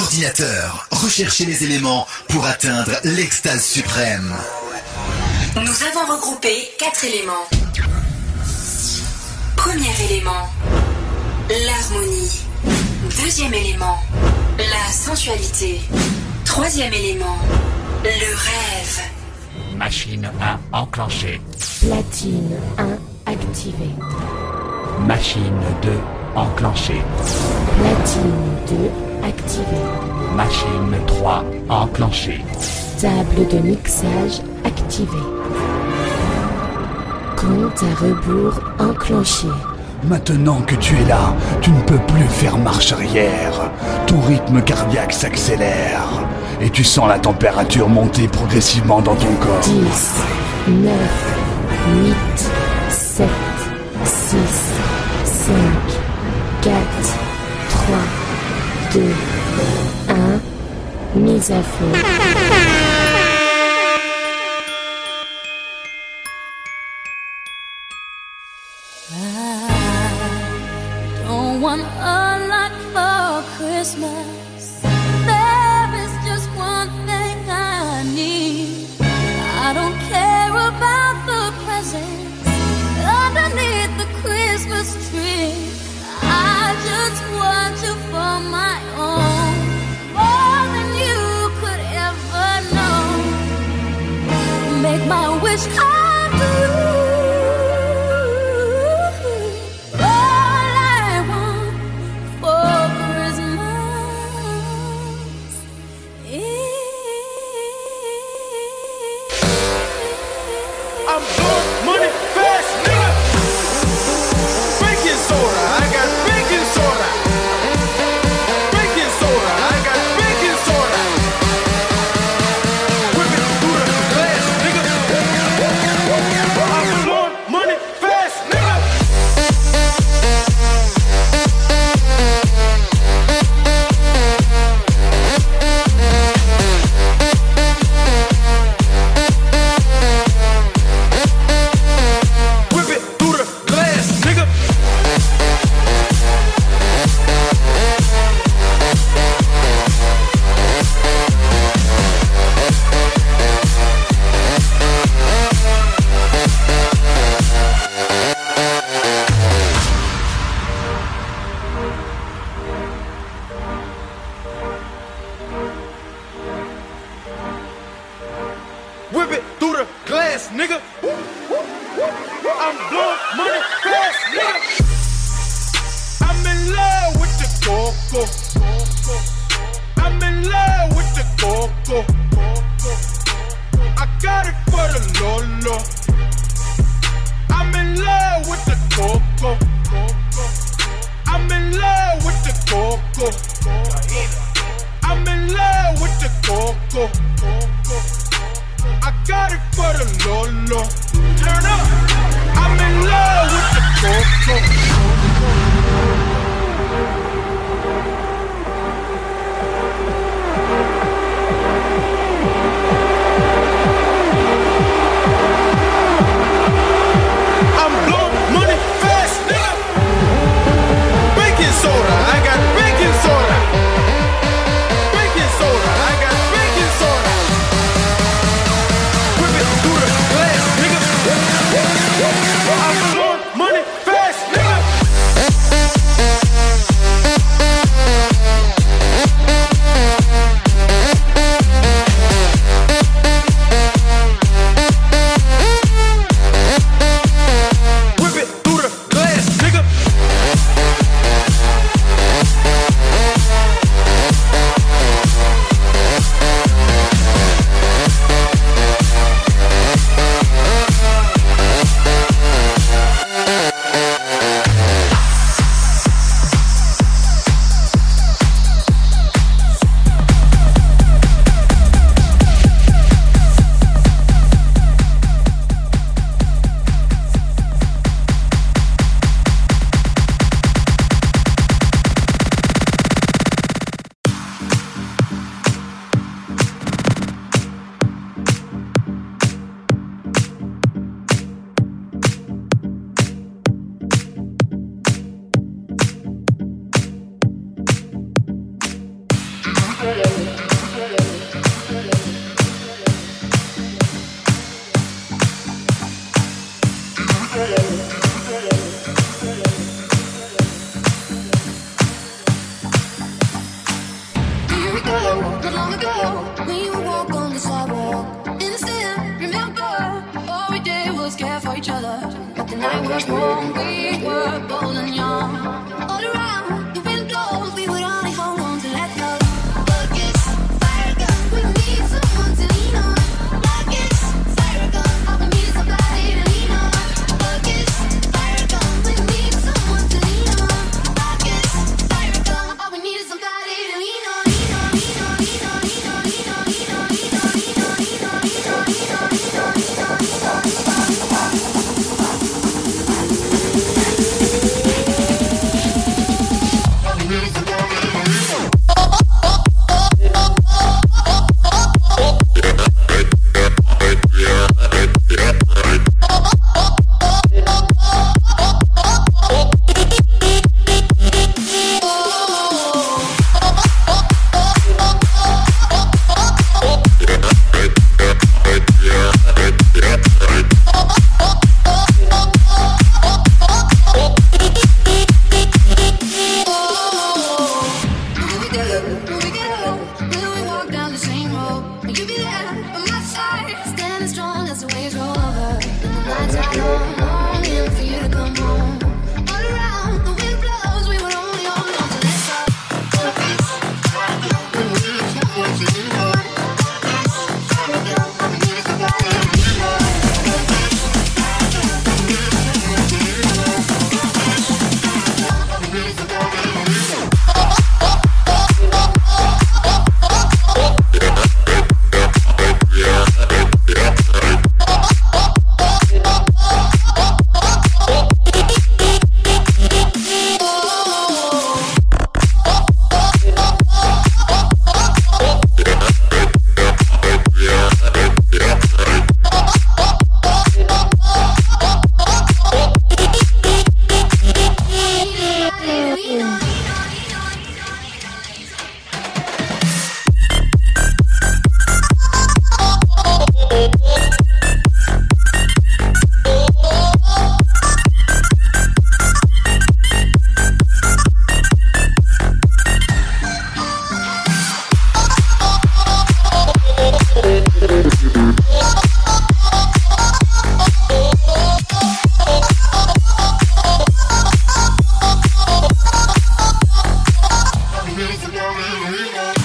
ordinateur, recherchez les éléments pour atteindre l'extase suprême. Nous avons regroupé quatre éléments. Premier élément, l'harmonie. Deuxième élément, la sensualité. Troisième élément, le rêve. Machine 1 enclenchée. Platine 1 activée. Machine 2 enclenchée. Platine 2 activée. Machine 3 enclenchée. Table de mixage activée. Compte à rebours enclenché. Maintenant que tu es là, tu ne peux plus faire marche arrière. Ton rythme cardiaque s'accélère. Et tu sens la température monter progressivement dans ton corps. 10, 9, 8, 7, 6, 5, 4, 3, 2, 1. Mise à feu. Marvel. Halloween.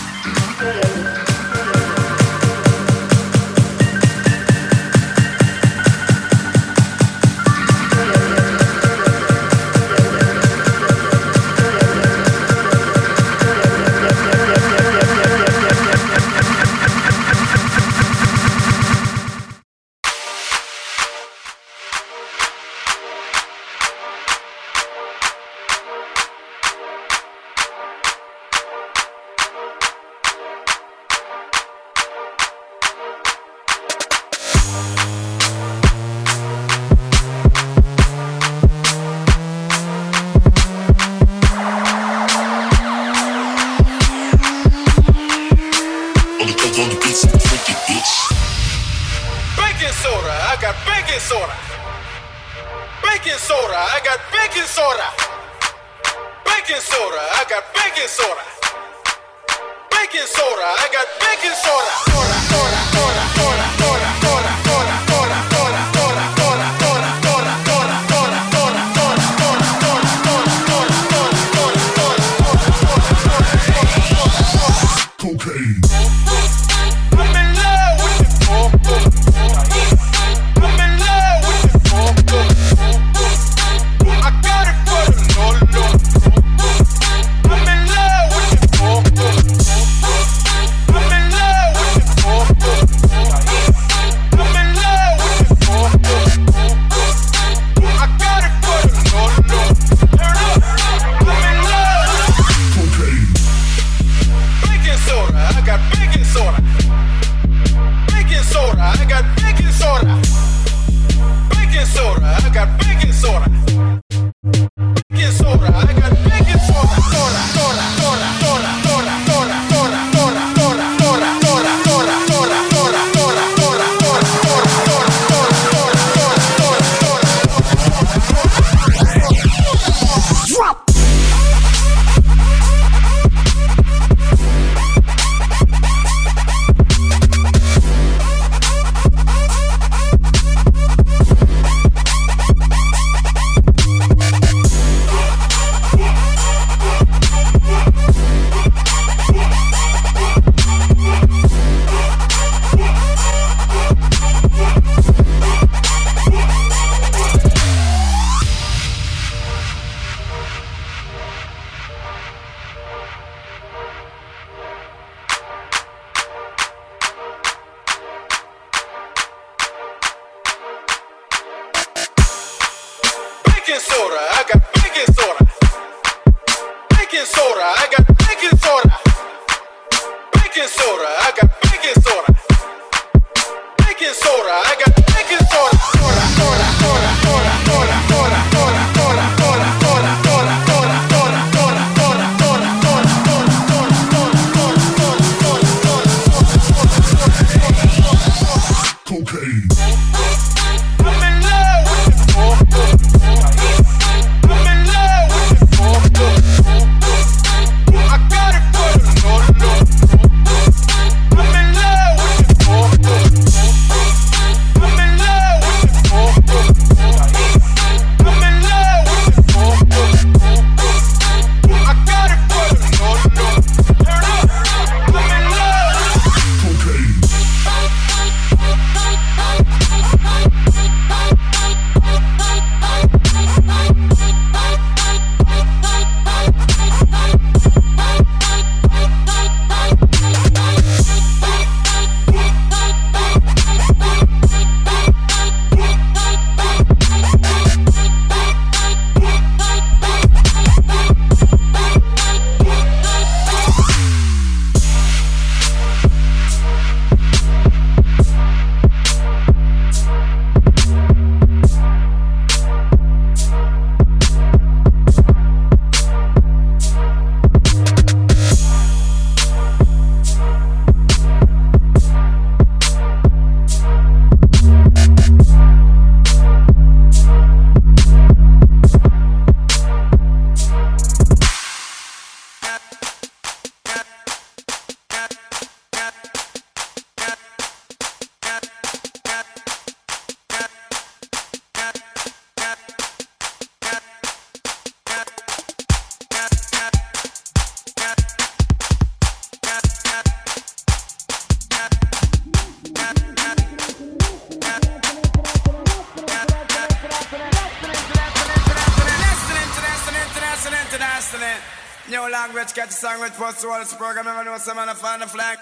through all this program, never know someone to find the flag.